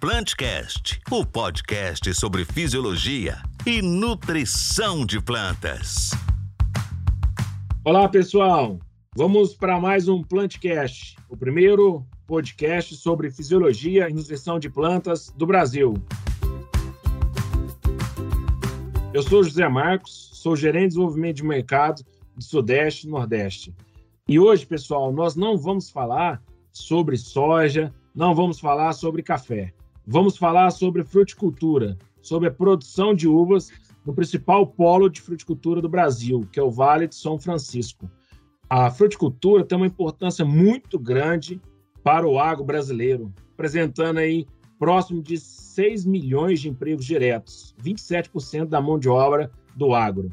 Plantcast, o podcast sobre fisiologia e nutrição de plantas. Olá, pessoal. Vamos para mais um Plantcast, o primeiro podcast sobre fisiologia e nutrição de plantas do Brasil. Eu sou José Marcos, sou gerente de desenvolvimento de mercado do Sudeste e Nordeste. E hoje, pessoal, nós não vamos falar sobre soja, não vamos falar sobre café. Vamos falar sobre fruticultura, sobre a produção de uvas no principal polo de fruticultura do Brasil, que é o Vale de São Francisco. A fruticultura tem uma importância muito grande para o agro brasileiro, apresentando aí próximo de 6 milhões de empregos diretos, 27% da mão de obra do agro,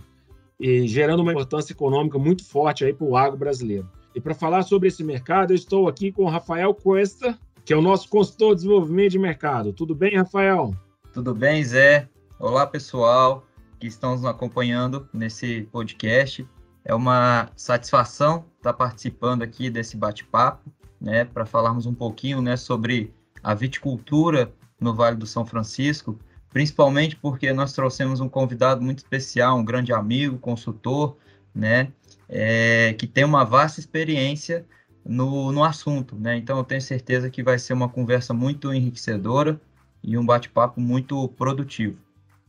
e gerando uma importância econômica muito forte aí para o agro brasileiro. E para falar sobre esse mercado, eu estou aqui com o Rafael Cuesta, que é o nosso consultor de desenvolvimento de mercado. Tudo bem, Rafael? Tudo bem, Zé. Olá, pessoal que estão nos acompanhando nesse podcast. É uma satisfação estar participando aqui desse bate-papo, né, para falarmos um pouquinho, né, sobre a viticultura no Vale do São Francisco, principalmente porque nós trouxemos um convidado muito especial, um grande amigo, consultor, né, é, que tem uma vasta experiência no, no assunto, né? Então eu tenho certeza que vai ser uma conversa muito enriquecedora e um bate-papo muito produtivo.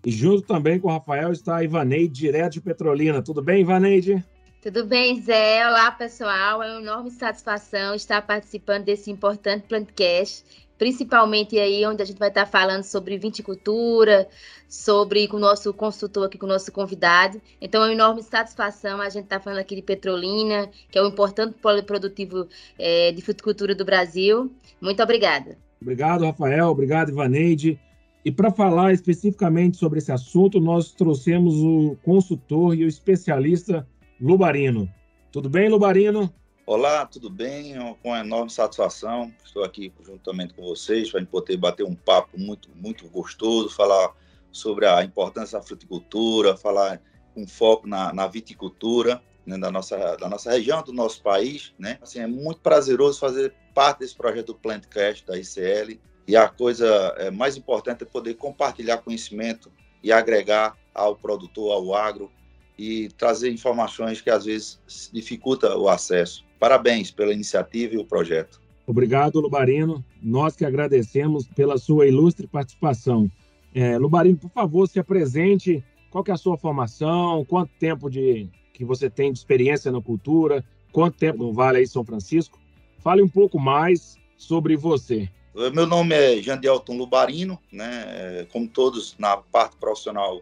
E junto também com o Rafael está a Ivaneide, direto de Petrolina. Tudo bem, Ivaneide? Tudo bem, Zé? Olá, pessoal. É uma enorme satisfação estar participando desse importante podcast principalmente aí onde a gente vai estar falando sobre viticultura, sobre com o nosso consultor aqui, com o nosso convidado. Então, é uma enorme satisfação a gente estar falando aqui de Petrolina, que é um importante polo produtivo é, de fruticultura do Brasil. Muito obrigada. Obrigado, Rafael. Obrigado, Ivaneide. E para falar especificamente sobre esse assunto, nós trouxemos o consultor e o especialista Lubarino. Tudo bem, Lubarino? Olá, tudo bem? Com enorme satisfação, estou aqui juntamente com vocês para poder bater um papo muito, muito gostoso, falar sobre a importância da fruticultura, falar com foco na, na viticultura né, da, nossa, da nossa região, do nosso país. Né? Assim, é muito prazeroso fazer parte desse projeto do Plantcast da ICL e a coisa é, mais importante é poder compartilhar conhecimento e agregar ao produtor, ao agro, e trazer informações que às vezes dificulta o acesso. Parabéns pela iniciativa e o projeto. Obrigado, Lubarino. Nós que agradecemos pela sua ilustre participação. É, Lubarino, por favor, se apresente. Qual é a sua formação? Quanto tempo de que você tem de experiência na cultura? Quanto tempo no Vale aí São Francisco? Fale um pouco mais sobre você. Meu nome é Jandelton Lubarino, né? Como todos na parte profissional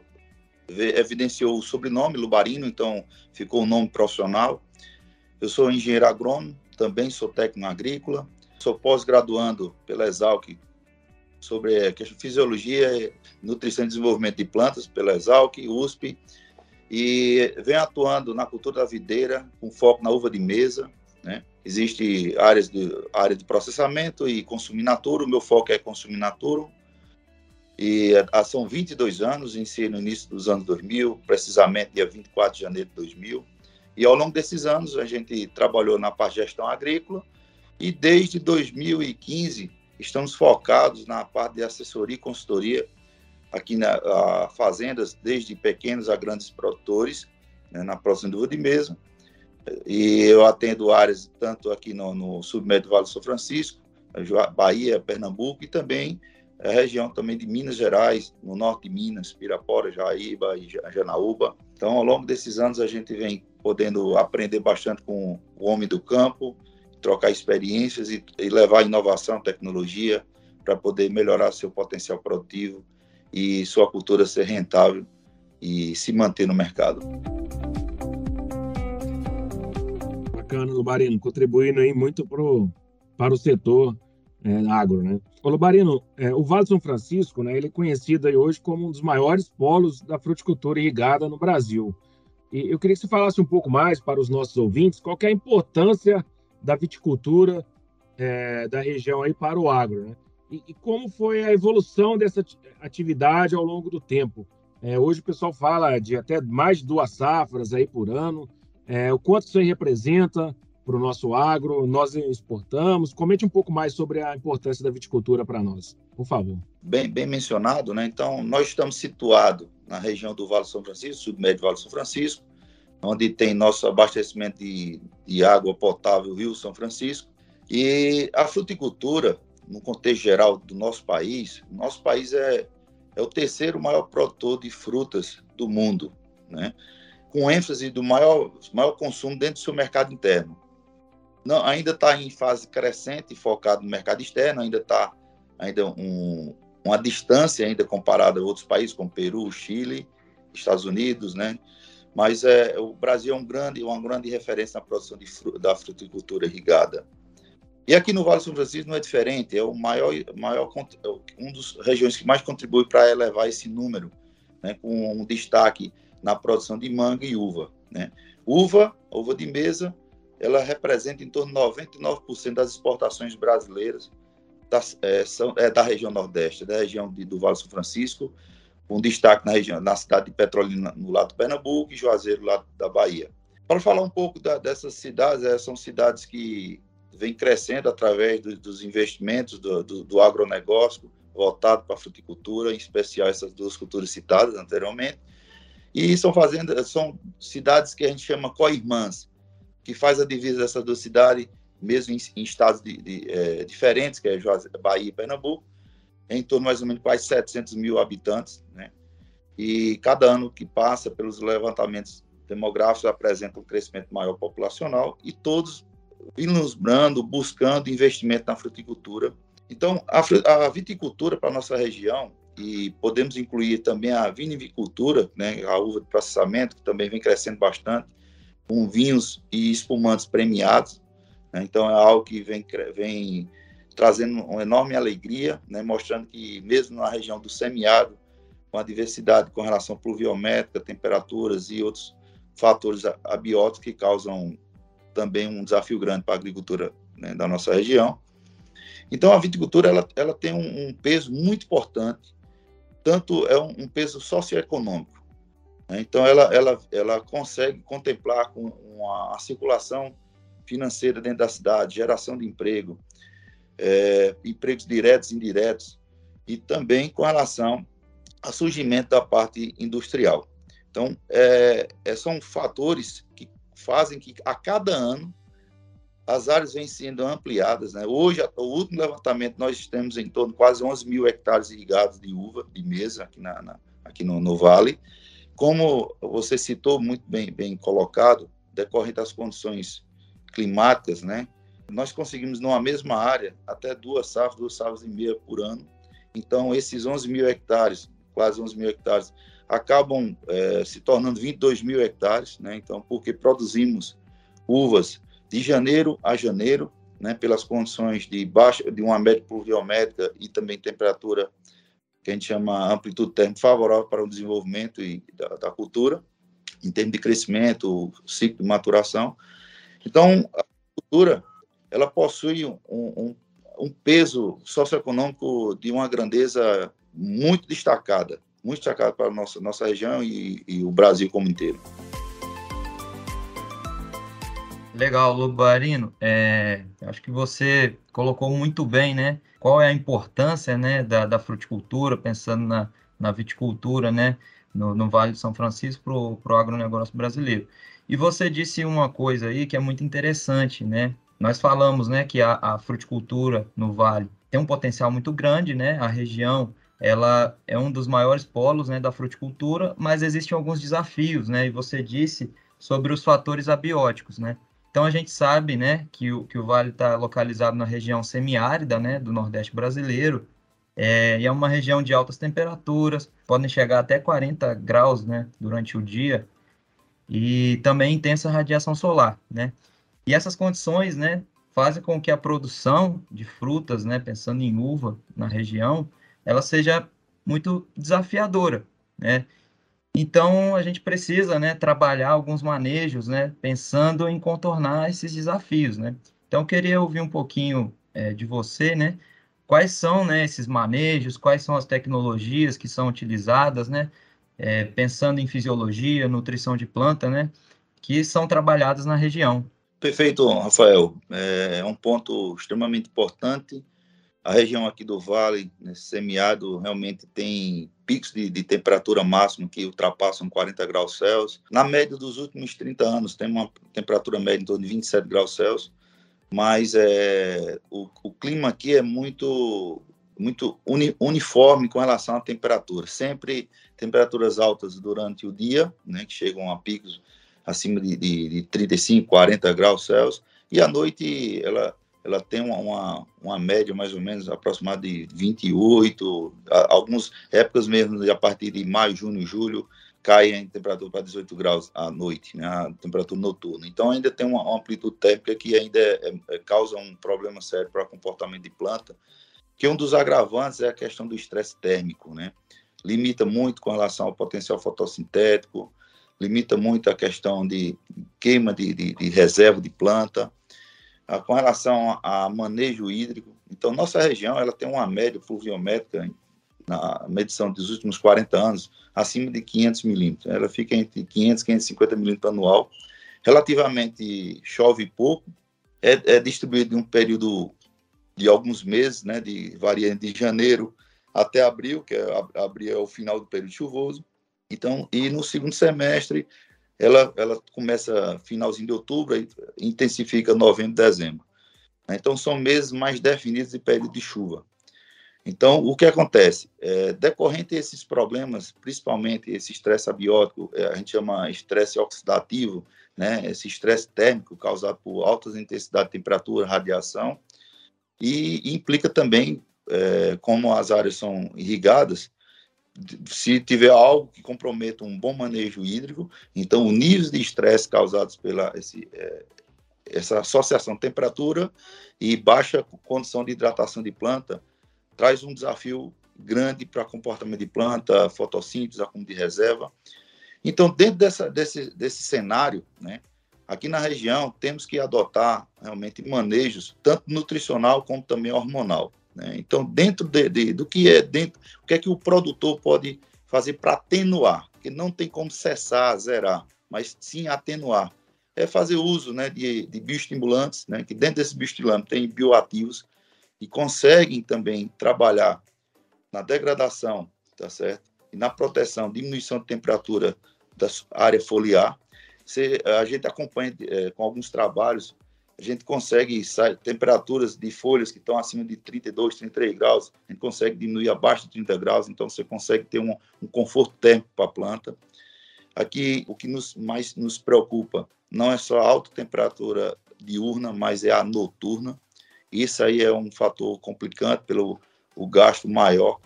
evidenciou o sobrenome Lubarino, então ficou o nome profissional. Eu sou engenheiro agrônomo, também sou técnico agrícola, sou pós-graduando pela Exalc sobre fisiologia, nutrição e desenvolvimento de plantas pela Exalc, USP, e venho atuando na cultura da videira com foco na uva de mesa, né? Existe áreas de área de processamento e consumir natura, o meu foco é consumir natura, e há são 22 anos, iniciei no início dos anos 2000, precisamente dia 24 de janeiro de 2000. E ao longo desses anos a gente trabalhou na parte de gestão agrícola e desde 2015 estamos focados na parte de assessoria e consultoria aqui na fazendas, desde pequenos a grandes produtores, né, na de uva de mesa. E eu atendo áreas tanto aqui no, no submédio Vale do São Francisco, Bahia, Pernambuco e também a região também de Minas Gerais, no norte de Minas, Pirapora, Jaíba e Janaúba. Então, ao longo desses anos, a gente vem podendo aprender bastante com o homem do campo, trocar experiências e, e levar inovação, tecnologia para poder melhorar seu potencial produtivo e sua cultura ser rentável e se manter no mercado. Bacana, Lubarino, contribuindo aí muito pro, para o setor é, agro, né? Ô, Lobarino, é, o Vale São Francisco, né, ele é conhecido hoje como um dos maiores polos da fruticultura irrigada no Brasil. E eu queria que você falasse um pouco mais para os nossos ouvintes qual é a importância da viticultura é, da região aí para o agro, né? E, e, como foi a evolução dessa atividade ao longo do tempo. É, hoje o pessoal fala de até mais de duas safras aí por ano. É, o quanto isso aí representa para o nosso agro? Nós exportamos? Comente um pouco mais sobre a importância da viticultura para nós, por favor. Bem, bem mencionado, né? Então, nós estamos situados na região do Vale São Francisco, sul médio do Vale São Francisco, onde tem nosso abastecimento de, de água potável, Rio São Francisco. E a fruticultura, no contexto geral do nosso país, nosso país é, é o terceiro maior produtor de frutas do mundo, né? com ênfase do maior, maior consumo dentro do seu mercado interno. Não, ainda está em fase crescente, focado no mercado externo, ainda está ainda um, uma distância ainda comparada a outros países como Peru, Chile, Estados Unidos, né? Mas é, o Brasil é um grande, uma grande referência na produção da fruticultura irrigada. E aqui no Vale do São Francisco não é diferente, é o maior, maior é um dos regiões que mais contribui para elevar esse número, né, com um destaque na produção de manga e uva. Né. Uva, uva de mesa, ela representa em torno de 99% das exportações brasileiras da, é, são, é, da região Nordeste, da região de, do Vale do São Francisco, com destaque na região, na cidade de Petrolina, no lado do Pernambuco, e Juazeiro, lado da Bahia. Para falar um pouco da, dessas cidades, é, são cidades que vem crescendo através do, dos investimentos do, do, do agronegócio voltado para a fruticultura, em especial essas duas culturas citadas anteriormente. E são fazendas, são cidades que a gente chama co-irmãs, que faz a divisa dessas duas cidades, mesmo em, em estados de, de, é, diferentes, que é Bahia e Pernambuco, em torno mais ou menos quase 700 mil habitantes, né? E cada ano que passa, pelos levantamentos demográficos, apresenta um crescimento maior populacional e todos ilustrando, buscando investimento na fruticultura. Então, a, a viticultura para nossa região, e podemos incluir também a vinivicultura, né, a uva de processamento, que também vem crescendo bastante, com vinhos e espumantes premiados. Né, então, é algo que vem, vem trazendo uma enorme alegria, né, mostrando que, mesmo na região do semiárido, com a diversidade com relação à pluviométrica, temperaturas e outros fatores abióticos que causam também um desafio grande para a agricultura né, da nossa região. Então, a viticultura ela, ela tem um, um peso muito importante, tanto é um, um peso socioeconômico. Né? Então, ela, ela, ela consegue contemplar com uma, a circulação financeira dentro da cidade, geração de emprego, é, empregos diretos e indiretos, e também com relação ao surgimento da parte industrial. Então, é, é, são fatores que fazem que a cada ano as áreas vêm sendo ampliadas. Né? Hoje, o último levantamento, nós temos em torno de quase 11 mil hectares irrigados de uva, de mesa, aqui, na, na aqui no, no, Vale. Como você citou, muito bem, bem colocado, decorrente das condições climáticas, né? nós conseguimos, numa mesma área, até duas safras, duas safras e meia por ano. Então, esses 11 mil hectares, quase 11 mil hectares, acabam é, se tornando 22 mil hectares, né? Então, porque produzimos uvas de janeiro a janeiro, né? Pelas condições de baixa, de uma média pluviométrica e também temperatura que a gente chama amplitude térmica favorável para o desenvolvimento e da, da cultura, em termos de crescimento, ciclo de maturação. Então, a cultura ela possui um, um, um peso socioeconômico de uma grandeza muito destacada muito destacado para a nossa, nossa região e, e o Brasil como inteiro. Legal, Lubarino. É, acho que você colocou muito bem, né? Qual é a importância, né, da, da fruticultura, pensando na, na viticultura, né, no, no Vale de São Francisco para o agronegócio brasileiro. E você disse uma coisa aí que é muito interessante, né? Nós falamos, né, que a, a fruticultura no Vale tem um potencial muito grande, né? A região ela é um dos maiores polos né, da fruticultura, mas existem alguns desafios, né? E você disse sobre os fatores abióticos, né? Então a gente sabe, né, que o, que o vale está localizado na região semiárida, né, do Nordeste brasileiro, é, e é uma região de altas temperaturas, podem chegar até 40 graus, né, durante o dia, e também intensa radiação solar, né? E essas condições, né, fazem com que a produção de frutas, né, pensando em uva na região, ela seja muito desafiadora, né? Então, a gente precisa, né, trabalhar alguns manejos, né, pensando em contornar esses desafios, né? Então, queria ouvir um pouquinho é, de você, né, quais são, né, esses manejos, quais são as tecnologias que são utilizadas, né, é, pensando em fisiologia, nutrição de planta, né, que são trabalhadas na região. Perfeito, Rafael. É, é um ponto extremamente importante. A região aqui do Vale, nesse semiárido, realmente tem picos de, de, temperatura máxima que ultrapassam 40 graus Celsius. Na média dos últimos 30 anos, tem uma temperatura média em torno de 27 graus Celsius, mas é, o, o clima aqui é muito muito uni, uniforme com relação à temperatura. Sempre temperaturas altas durante o dia, né, que chegam a picos acima de, de, de 35, 40 graus Celsius, e à noite ela, ela tem uma, uma, uma média mais ou menos aproximada de 28, algumas épocas mesmo, a partir de maio, junho, julho, cai em temperatura para 18 graus à noite, né, a temperatura noturna. Então ainda tem uma, uma amplitude térmica que ainda é, é, causa um problema sério para o comportamento de planta, que um dos agravantes é a questão do estresse térmico, né? Limita muito com relação ao potencial fotossintético, limita muito a questão de queima de, de, de reserva de planta, com relação a, a, manejo hídrico. Então, nossa região ela tem uma média pluviométrica na medição dos últimos 40 anos acima de 500 milímetros. Ela fica entre 500 e 550 milímetros anual. Relativamente chove pouco, é, é distribuído em um período de alguns meses, né, de varia de janeiro até abril, que é abril é o final do período chuvoso. Então, e no segundo semestre ela ela começa finalzinho de outubro e intensifica novembro, dezembro. Então são meses mais definidos de período de chuva. Então, o que acontece? É, decorrente desses problemas, principalmente esse estresse abiótico, é, a gente chama estresse oxidativo, né? esse estresse térmico causado por altas intensidades de temperatura, radiação, e implica também, é, como as áreas são irrigadas, se tiver algo que comprometa um bom manejo hídrico, então o nível de estresse causados pela esse, é, essa associação temperatura e baixa condição de hidratação de planta traz um desafio grande para comportamento de planta, fotossíntese, acúmulo de reserva. Então, dentro dessa, desse, desse cenário, né, Aqui na região, temos que adotar realmente manejos, tanto nutricional como também hormonal. Né? Então, dentro de, de, do que é dentro, o que é que o produtor pode fazer para atenuar? Que não tem como cessar, zerar, mas sim atenuar. É fazer uso né, de, de bioestimulantes, né, que dentro desses bioestimulantes tem bioativos e conseguem também trabalhar na degradação, tá certo? E na proteção, diminuição de temperatura da área foliar, você, a gente acompanha é, com alguns trabalhos, a gente consegue temperaturas de folhas que estão acima de 32, 33 graus, a gente consegue diminuir abaixo de 30 graus, então você consegue ter um, um conforto térmico para a planta. Aqui, o que nos, mais nos preocupa não é só a alta temperatura diurna, mas é a noturna. Isso aí é um fator complicante pelo o gasto maior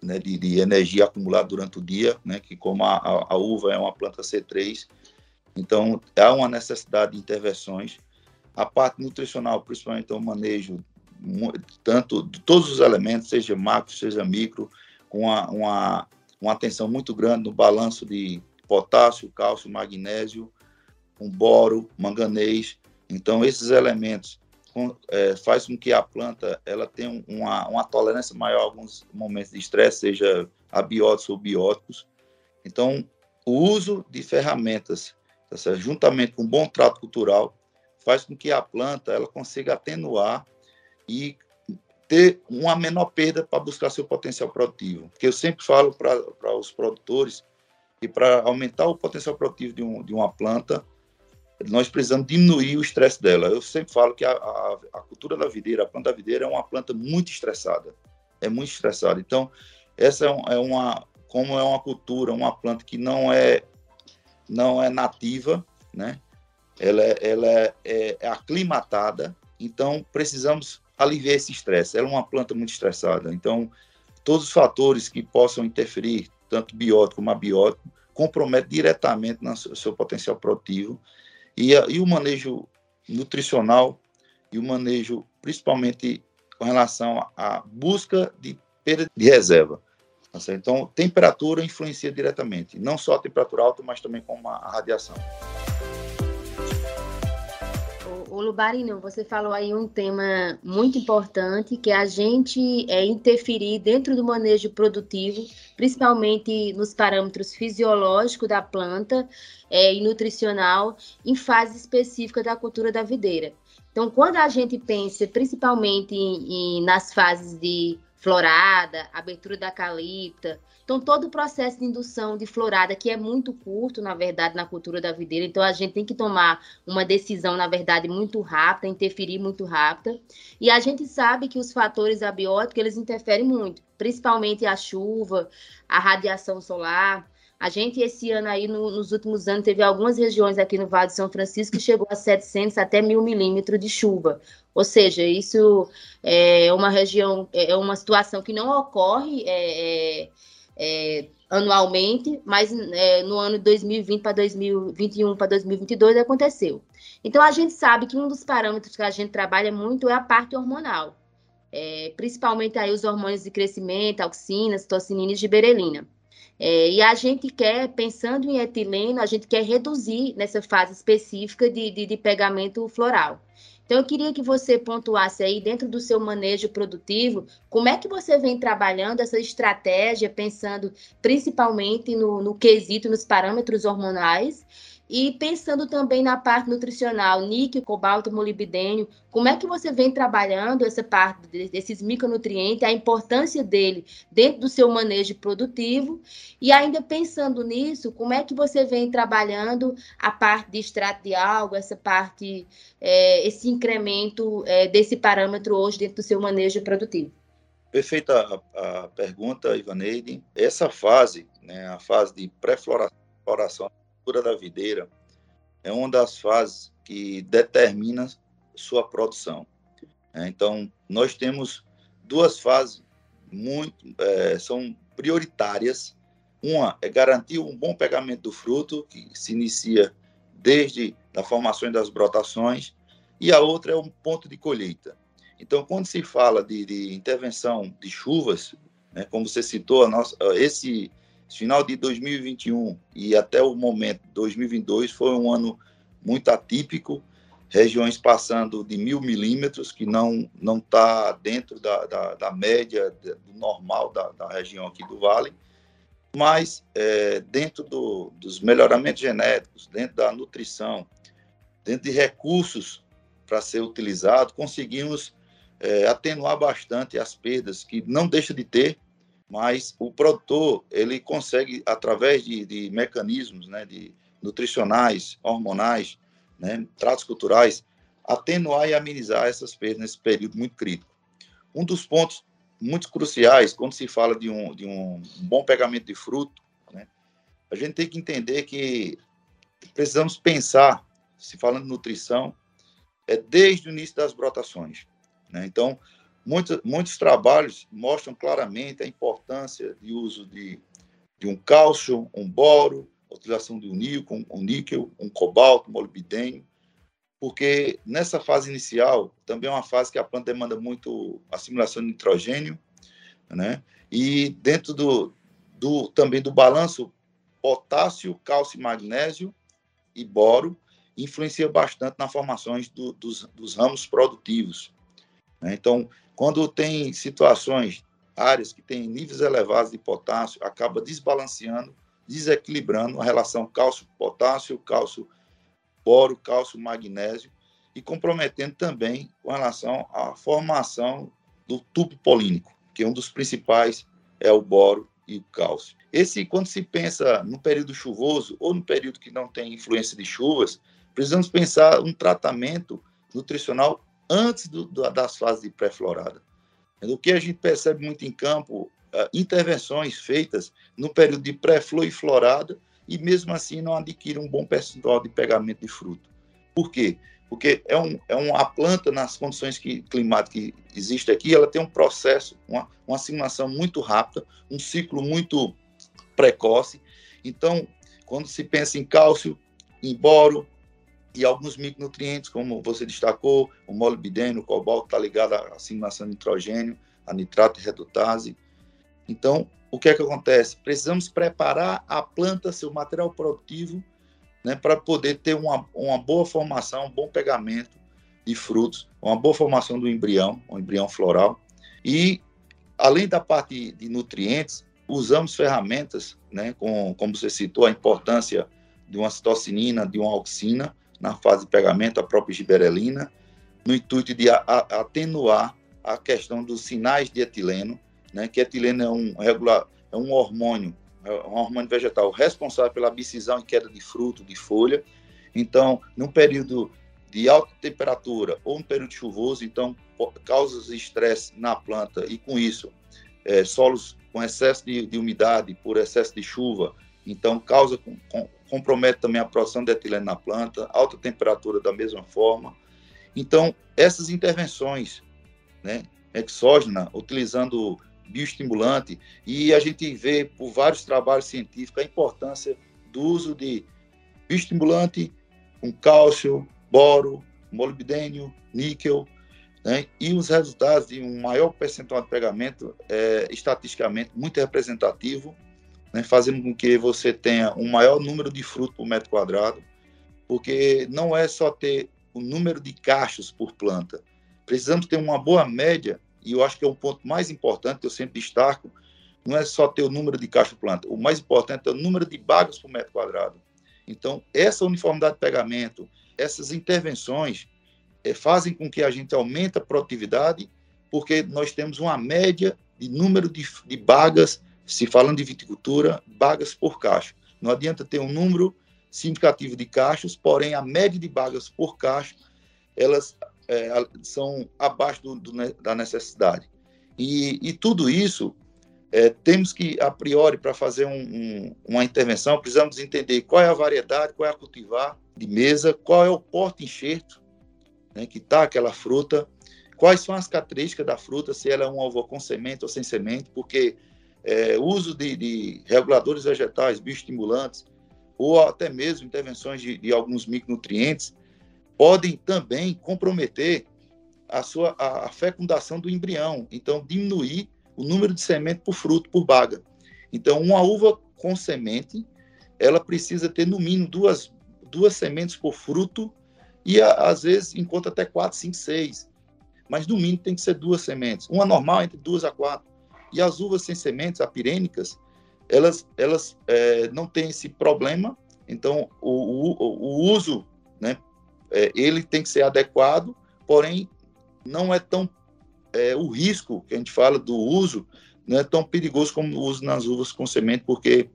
né, de, de, energia acumulada durante o dia, né, que como a, a, a uva é uma planta C3, então, há uma necessidade de intervenções. A parte nutricional, principalmente o manejo tanto de todos os elementos, seja macro, seja micro, com uma, uma, uma atenção muito grande no balanço de potássio, cálcio, magnésio, um boro, manganês. Então, esses elementos com, é, faz com que a planta ela tenha uma, uma tolerância maior a alguns momentos de estresse, seja abióticos ou bióticos. Então, o uso de ferramentas tá juntamente com um bom trato cultural, faz com que a planta ela consiga atenuar e ter uma menor perda para buscar seu potencial produtivo. Porque eu sempre falo para os produtores que para aumentar o potencial produtivo de, um, de, uma planta, nós precisamos diminuir o estresse dela. Eu sempre falo que a, a, a, cultura da videira, a planta da videira é uma planta muito estressada, é muito estressada. Então, essa é, um, é uma, como é uma cultura, uma planta que não é não é nativa, né? Ela, é, ela é, é, é aclimatada, então precisamos aliviar esse estresse. Ela é uma planta muito estressada, então todos os fatores que possam interferir, tanto biótico como abiótico, comprometem diretamente no seu potencial produtivo e, e o manejo nutricional e o manejo principalmente com relação à busca de perda de reserva. Tá então, temperatura influencia diretamente, não só a temperatura alta, mas também com a radiação. O, Lubarino, você falou aí um tema muito importante, que é a gente é, interferir dentro do manejo produtivo, principalmente nos parâmetros fisiológicos da planta é, e nutricional, em fase específica da cultura da videira. Então, quando a gente pensa principalmente em, em, nas fases de florada, abertura da calipta, então, todo o processo de indução de florada, que é muito curto, na verdade, na cultura da videira, então a gente tem que tomar uma decisão, na verdade, muito rápida, interferir muito rápida. E a gente sabe que os fatores abióticos, eles interferem muito, principalmente a chuva, a radiação solar. A gente, esse ano aí, no, nos últimos anos, teve algumas regiões aqui no Vale de São Francisco que chegou a 700 até 1000 milímetros de chuva. Ou seja, isso é uma região, é uma situação que não ocorre é, é, é, anualmente, mas é, no ano de 2020 para 2021 para 2022 aconteceu. Então a gente sabe que um dos parâmetros que a gente trabalha muito é a parte hormonal, é, principalmente aí os hormônios de crescimento, auxinas, tocinina e giberelina. É, e a gente quer, pensando em etileno, a gente quer reduzir nessa fase específica de, de, de pegamento floral. Então, eu queria que você pontuasse aí, dentro do seu manejo produtivo, como é que você vem trabalhando essa estratégia, pensando principalmente no, no quesito, nos parâmetros hormonais, e pensando também na parte nutricional, níquel, cobalto, molibdênio, como é que você vem trabalhando essa parte desses micronutrientes, a importância dele dentro do seu manejo produtivo? E ainda pensando nisso, como é que você vem trabalhando a parte de extrato de algo, essa parte, é, esse incremento é, desse parâmetro hoje dentro do seu manejo produtivo? Perfeita a, a pergunta, Ivaneide. Essa fase, né, a fase de pré-floração da videira é uma das fases que determina sua produção. É, então, nós temos duas fases muito é, são prioritárias. Uma é garantir um bom pegamento do fruto, que se inicia desde a formação das brotações, e a outra é um ponto de colheita. Então, quando se fala de, de intervenção de chuvas, né, como você citou, nossa, esse final de 2021 e até o momento 2022 foi um ano muito atípico, regiões passando de mil milímetros, que não não está dentro da, da, da, média do normal da, da, região aqui do Vale, mas é, dentro do, dos melhoramentos genéticos, dentro da nutrição, dentro de recursos para ser utilizado, conseguimos é, atenuar bastante as perdas que não deixa de ter, mas o produtor ele consegue através de, de mecanismos né, de nutricionais, hormonais, né, tratos culturais, atenuar e amenizar essas perdas nesse período muito crítico. Um dos pontos muito cruciais quando se fala de um, de um bom pegamento de fruto, né, a gente tem que entender que precisamos pensar, se falando de nutrição, é desde o início das brotações. Né? Então, Muitos, muitos trabalhos mostram claramente a importância de uso de, de um cálcio, um boro, utilização de um níquel, um, níquel, um cobalto, um molibdênio, porque nessa fase inicial também é uma fase que a planta demanda muito assimilação de nitrogênio, né? E dentro do, do também do balanço potássio, cálcio, magnésio e boro influencia bastante na formação do, dos, dos ramos produtivos. Né? Então, quando tem situações, áreas que têm níveis elevados de potássio, acaba desbalanceando, desequilibrando a relação cálcio-potássio, cálcio-boro, cálcio-magnésio e comprometendo também com relação à formação do tubo polínico, que é um dos principais é o boro e o cálcio. Esse, quando se pensa no período chuvoso ou no período que não tem influência de chuvas, precisamos pensar um tratamento nutricional antes do, das fases de pré-florada. O que a gente percebe muito em campo, uh, intervenções feitas no período de pré-flor e florada, e mesmo assim não adquire um bom percentual de pegamento de fruto. Por quê? Porque é, um, é uma planta, nas condições que, climáticas que existe aqui, ela tem um processo, uma, uma assimilação muito rápida, um ciclo muito precoce. Então, quando se pensa em cálcio, em boro, e alguns micronutrientes, como você destacou, o molibdênio, o cobalto está ligado à assimilação de nitrogênio, a nitrato e redutase. Então, o que é que acontece? Precisamos preparar a planta, seu material produtivo, né, para poder ter uma, uma boa formação, um bom pegamento, de frutos, uma boa formação do embrião, um embrião floral. E, além da parte de nutrientes, usamos ferramentas, né, com, como você citou, a importância de uma citocinina, de uma auxina, na fase de pegamento, a própria giberelina, no intuito de a, a, atenuar a questão dos sinais de etileno, né, que etileno é um, regular, é um hormônio, é um hormônio vegetal responsável pela abscisão e queda de fruto, de folha. Então, num período de alta temperatura ou um período chuvoso, então causa estresse na planta e com isso é, solos com excesso de, de, umidade por excesso de chuva, então causa com, com, compromete também a produção de etileno na planta, alta temperatura da mesma forma. Então essas intervenções, né, exógena, utilizando bioestimulante e a gente vê por vários trabalhos científicos a importância do uso de bioestimulante com cálcio, boro, molibdênio, níquel, né? e os resultados de um maior percentual de pegamento é estatisticamente muito representativo, né? fazendo com que você tenha um maior número de frutos por metro quadrado, porque não é só ter o número de cachos por planta, precisamos ter uma boa média, e eu acho que é um ponto mais importante, eu sempre destaco, não é só ter o número de cachos por planta, o mais importante é o número de bagas por metro quadrado. Então, essa uniformidade de pegamento, essas intervenções é, fazem com que a gente aumente a produtividade, porque nós temos uma média de número de, de bagas, se falando de viticultura, bagas por cacho. Não adianta ter um número significativo de cachos, porém a média de bagas por cacho, elas é, são abaixo do, do, da necessidade. E, e tudo isso é, temos que, a priori, para fazer um, um, uma intervenção, precisamos entender qual é a variedade, qual é a cultivar de mesa, qual é o porte-enxerto né, que está aquela fruta, quais são as características da fruta, se ela é um ovo com semente ou sem semente, porque é, uso de, de, reguladores vegetais, bioestimulantes, ou até mesmo intervenções de, de alguns micronutrientes, podem também comprometer a sua a, a fecundação do embrião, então diminuir o número de semente por fruto, por baga. Então, uma uva com semente, ela precisa ter no mínimo duas, duas sementes por fruto e às vezes encontra até quatro, cinco, seis. Mas no mínimo tem que ser duas sementes. Uma normal entre duas a quatro. E as uvas sem sementes, apirênicas, elas, elas é, não têm esse problema. Então, o, o, o uso, né, é, ele tem que ser adequado, porém, não é tão é, o risco que a gente fala do uso não é tão perigoso como o uso nas uvas com semente, porque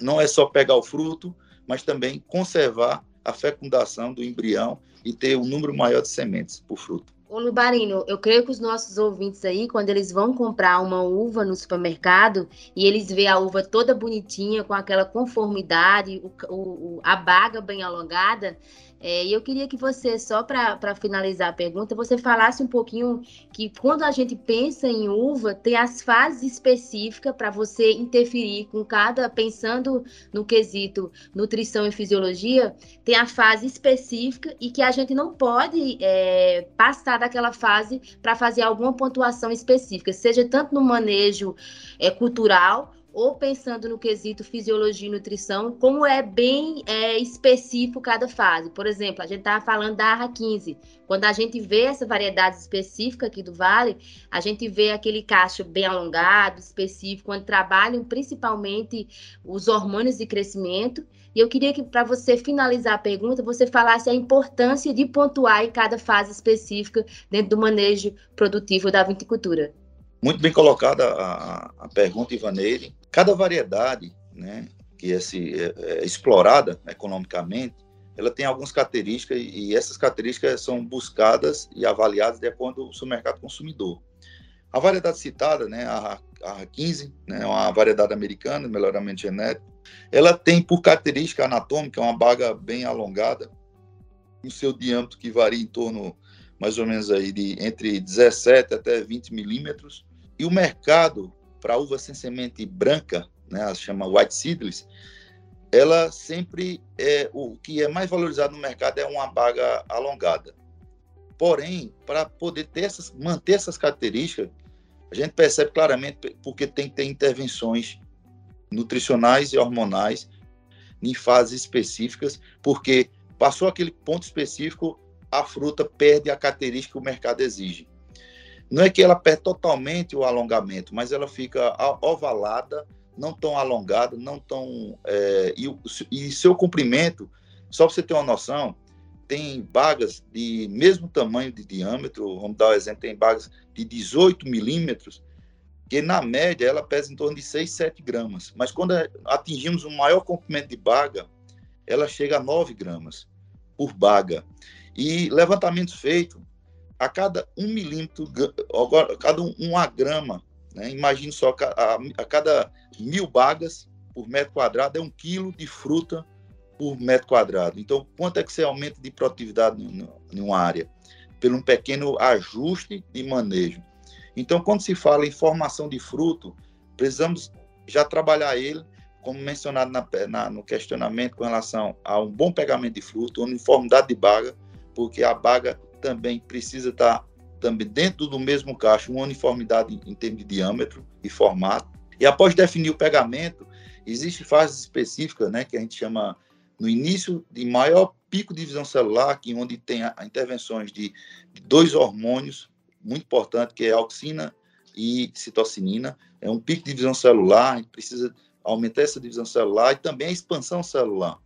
não é só pegar o fruto, mas também conservar a fecundação do embrião e ter um número maior de sementes por fruto. Ô Lubarino, eu creio que os nossos ouvintes aí, quando eles vão comprar uma uva no supermercado e eles vê a uva toda bonitinha, com aquela conformidade, o, o, a baga bem alongada, é, e eu queria que você, só para finalizar a pergunta, você falasse um pouquinho que quando a gente pensa em uva, tem as fases específicas para você interferir com cada, pensando no quesito nutrição e fisiologia, tem a fase específica e que a gente não pode é, passar daquela fase para fazer alguma pontuação específica, seja tanto no manejo é, cultural ou pensando no quesito fisiologia e nutrição, como é bem é, específico cada fase. Por exemplo, a gente estava falando da ARRA 15. Quando a gente vê essa variedade específica aqui do Vale, a gente vê aquele cacho bem alongado, específico, onde trabalham principalmente os hormônios de crescimento. E eu queria que, para você finalizar a pergunta, você falasse a importância de pontuar em cada fase específica dentro do manejo produtivo da viticultura. Muito bem colocada a, a pergunta, Ivaneire. Cada variedade né, que é, é, é explorada economicamente, ela tem algumas características e essas características são buscadas e avaliadas de acordo com o mercado consumidor. A variedade citada, né, a, a 15, né, uma variedade americana, melhoramento genético, ela tem por característica anatômica uma baga bem alongada, o seu diâmetro que varia em torno mais ou menos aí de entre 17 até 20 milímetros. E o mercado para uva sem semente branca, né, ela chama white seedless, ela sempre é o que é mais valorizado no mercado é uma baga alongada. Porém, para poder ter essas, manter essas características, a gente percebe claramente porque tem que ter intervenções nutricionais e hormonais em fases específicas, porque passou aquele ponto específico, a fruta perde a característica que o mercado exige. Não é que ela perde totalmente o alongamento, mas ela fica ovalada, não tão alongada, não tão. É, e, e seu comprimento, só para você ter uma noção, tem bagas de mesmo tamanho de diâmetro, vamos dar um exemplo, tem bagas de 18 milímetros, que na média ela pesa em torno de 6, 7 gramas. Mas quando atingimos um maior comprimento de baga, ela chega a 9 gramas por baga. E levantamentos feitos a cada um milímetro, a cada uma grama, né? imagine só, a, cada mil bagas por metro quadrado é um quilo de fruta por metro quadrado. Então, quanto é que você aumenta de produtividade em uma área? Pelo um pequeno ajuste de manejo. Então, quando se fala em formação de fruto, precisamos já trabalhar ele, como mencionado na, na, no questionamento com relação a um bom pegamento de fruto, uniformidade de baga, porque a baga também precisa estar também dentro do mesmo cacho, uma uniformidade em termos de diâmetro e formato. E após definir o pegamento, existe fases específicas, né, que a gente chama no início de maior pico de divisão celular, que onde tem a, a intervenções de, de, dois hormônios muito importantes, que é auxina e citocinina. É um pico de divisão celular, a gente precisa aumentar essa divisão celular e também a expansão celular.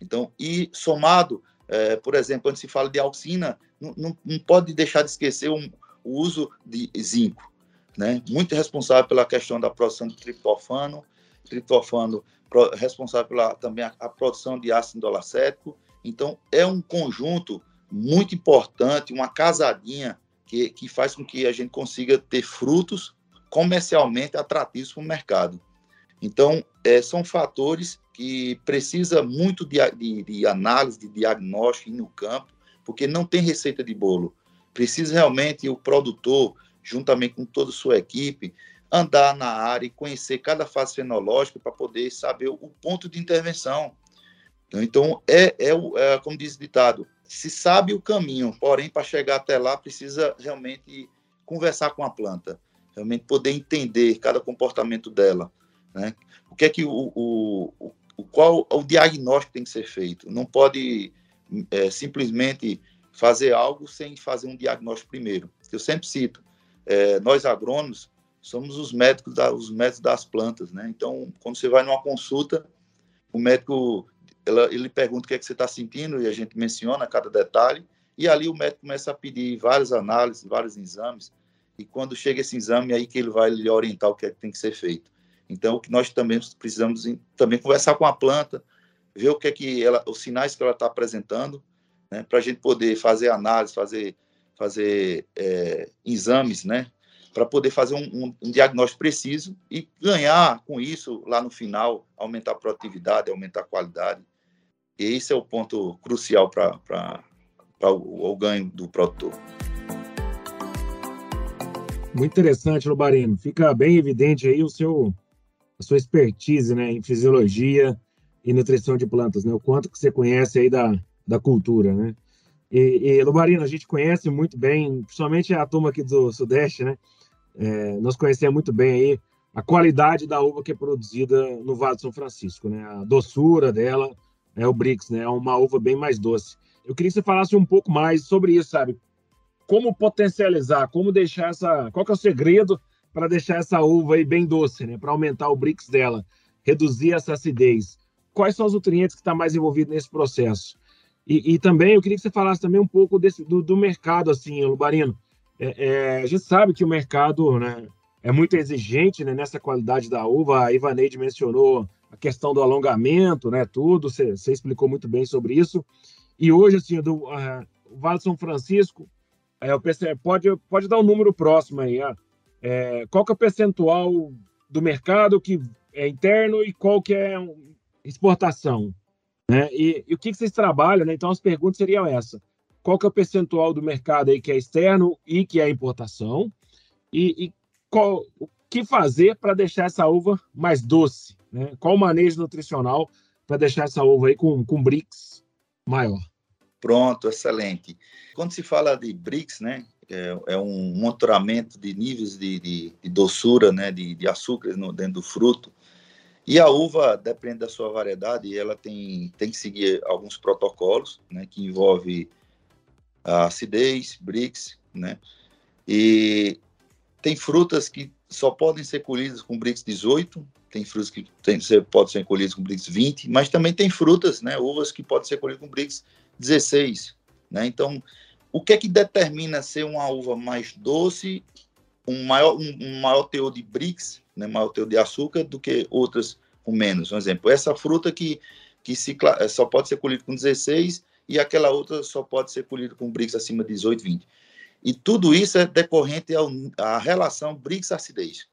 Então, e somado, é, por exemplo, quando se fala de auxina, não, não, não pode deixar de esquecer um, o uso de zinco, né? Muito responsável pela questão da produção de triptofano, triptofano responsável pela também a, a produção de ácido indolacético. Então, é um conjunto muito importante, uma casadinha que, que faz com que a gente consiga ter frutos comercialmente atrativos para o mercado. Então, é, são fatores que precisa muito de, de, de, análise, de diagnóstico no campo, porque não tem receita de bolo. Precisa realmente o produtor, juntamente com toda a sua equipe, andar na área e conhecer cada fase fenológica para poder saber o ponto de intervenção. Então, é, é, é como diz o ditado, se sabe o caminho, porém, para chegar até lá, precisa realmente conversar com a planta, realmente poder entender cada comportamento dela. Né? O que é que o, o, o, qual o diagnóstico tem que ser feito? Não pode é, simplesmente fazer algo sem fazer um diagnóstico primeiro. Eu sempre cito, é, nós agrônomos somos os médicos, da, os médicos das plantas, né? Então, quando você vai numa consulta, o médico ela, ele pergunta o que é que você está sentindo e a gente menciona cada detalhe e ali o médico começa a pedir várias análises, vários exames e quando chega esse exame aí que ele vai lhe orientar o que é que tem que ser feito. Então, o que nós também precisamos também conversar com a planta, ver o que é que ela, os sinais que ela está apresentando, né, para a gente poder fazer análise, fazer fazer é, exames, né, para poder fazer um, um, diagnóstico preciso e ganhar com isso, lá no final, aumentar a produtividade, aumentar a qualidade. E esse é o ponto crucial para o, o ganho do produtor. Muito interessante, Lobarino. Fica bem evidente aí o seu, a sua expertise né, em fisiologia e nutrição de plantas, né? O quanto que você conhece aí da, da cultura, né? E, e Lobarino, a gente conhece muito bem, principalmente a turma aqui do Sudeste, né? É, nós conhecemos muito bem aí a qualidade da uva que é produzida no Vale de São Francisco, né? A doçura dela é o Brix, né? É uma uva bem mais doce. Eu queria que você falasse um pouco mais sobre isso, sabe? Como potencializar, como deixar essa, qual que é o segredo para deixar essa uva aí bem doce, né? Para aumentar o Brix dela, reduzir essa acidez. Quais são os nutrientes que estão tá mais envolvidos nesse processo? E, e, também eu queria que você falasse também um pouco desse, do, do mercado, assim, Lubarino. É, é, a gente sabe que o mercado né, é muito exigente né, nessa qualidade da uva. A Ivaneide mencionou a questão do alongamento, né, tudo. Você, explicou muito bem sobre isso. E hoje, assim, do, uh, o Vale de São Francisco, é, pensei, pode, pode dar um número próximo aí. É, qual que é o percentual do mercado que é interno e qual que é exportação? Né? E, e, o que, que vocês trabalham? Né? Então, as perguntas seriam essas qual que é o percentual do mercado aí que é externo e que é importação, e, e qual, o que fazer para deixar essa uva mais doce, né? Qual o manejo nutricional para deixar essa uva aí com, com BRICS maior? Pronto, excelente. Quando se fala de BRICS, né, é, é um monitoramento de níveis de, de, de doçura, né, de, de açúcar no, dentro do fruto, e a uva, depende da sua variedade, ela tem, tem que seguir alguns protocolos, né, que envolve a acidez, BRICS, né? E tem frutas que só podem ser colhidas com BRICS 18, tem frutas que tem, podem ser colhidas com BRICS 20, mas também tem frutas, né, uvas que podem ser colhidas com BRICS 16, né? Então, o que é que determina ser uma uva mais doce, um maior, um, um maior teor de BRICS, né, maior teor de açúcar do que outras com menos? Um exemplo, essa fruta que, que se, só pode ser colhida com 16 e aquela outra só pode ser colhida com BRICS acima de 18, 20. E tudo isso é decorrente à relação BRICS-acidez.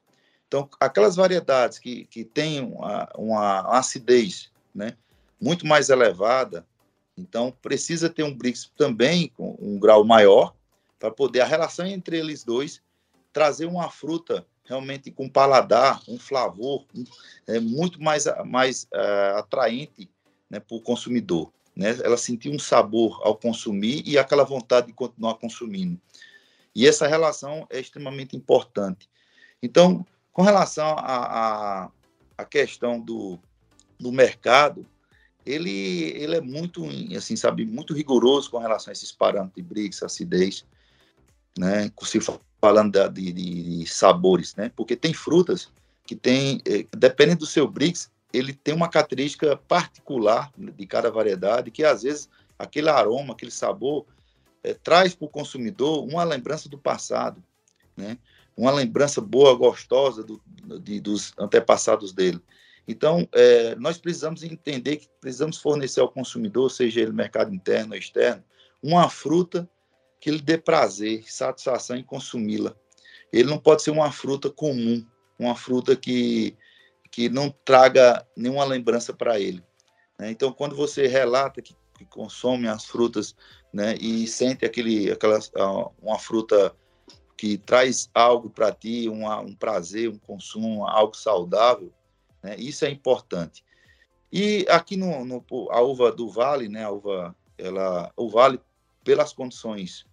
Então, aquelas variedades que, que têm uma, uma acidez né, muito mais elevada, então precisa ter um BRICS também com um grau maior, para poder a relação entre eles dois trazer uma fruta realmente com paladar, um flavor é, muito mais, mais uh, atraente né, para o consumidor né? Ela sentia um sabor ao consumir e aquela vontade de continuar consumindo. E essa relação é extremamente importante. Então, com relação à a, a, a, questão do, do mercado, ele, ele é muito, assim, sabe, muito rigoroso com relação a esses parâmetros de BRICS, acidez, né? Se falando de, de, de, sabores, né? Porque tem frutas que tem, eh, dependendo do seu BRICS, ele tem uma característica particular de cada variedade, que às vezes aquele aroma, aquele sabor, é, traz para o consumidor uma lembrança do passado, né? uma lembrança boa, gostosa do, de, dos antepassados dele. Então, é, nós precisamos entender que precisamos fornecer ao consumidor, seja ele mercado interno ou externo, uma fruta que ele dê prazer, satisfação em consumi-la. Ele não pode ser uma fruta comum, uma fruta que que não traga nenhuma lembrança para ele. Né? Então, quando você relata que, que, consome as frutas né, e sente aquele, aquela, uma fruta que traz algo para ti, uma, um prazer, um consumo, algo saudável, né, isso é importante. E aqui no, no, a uva do Vale, né, a uva, ela, o Vale, pelas condições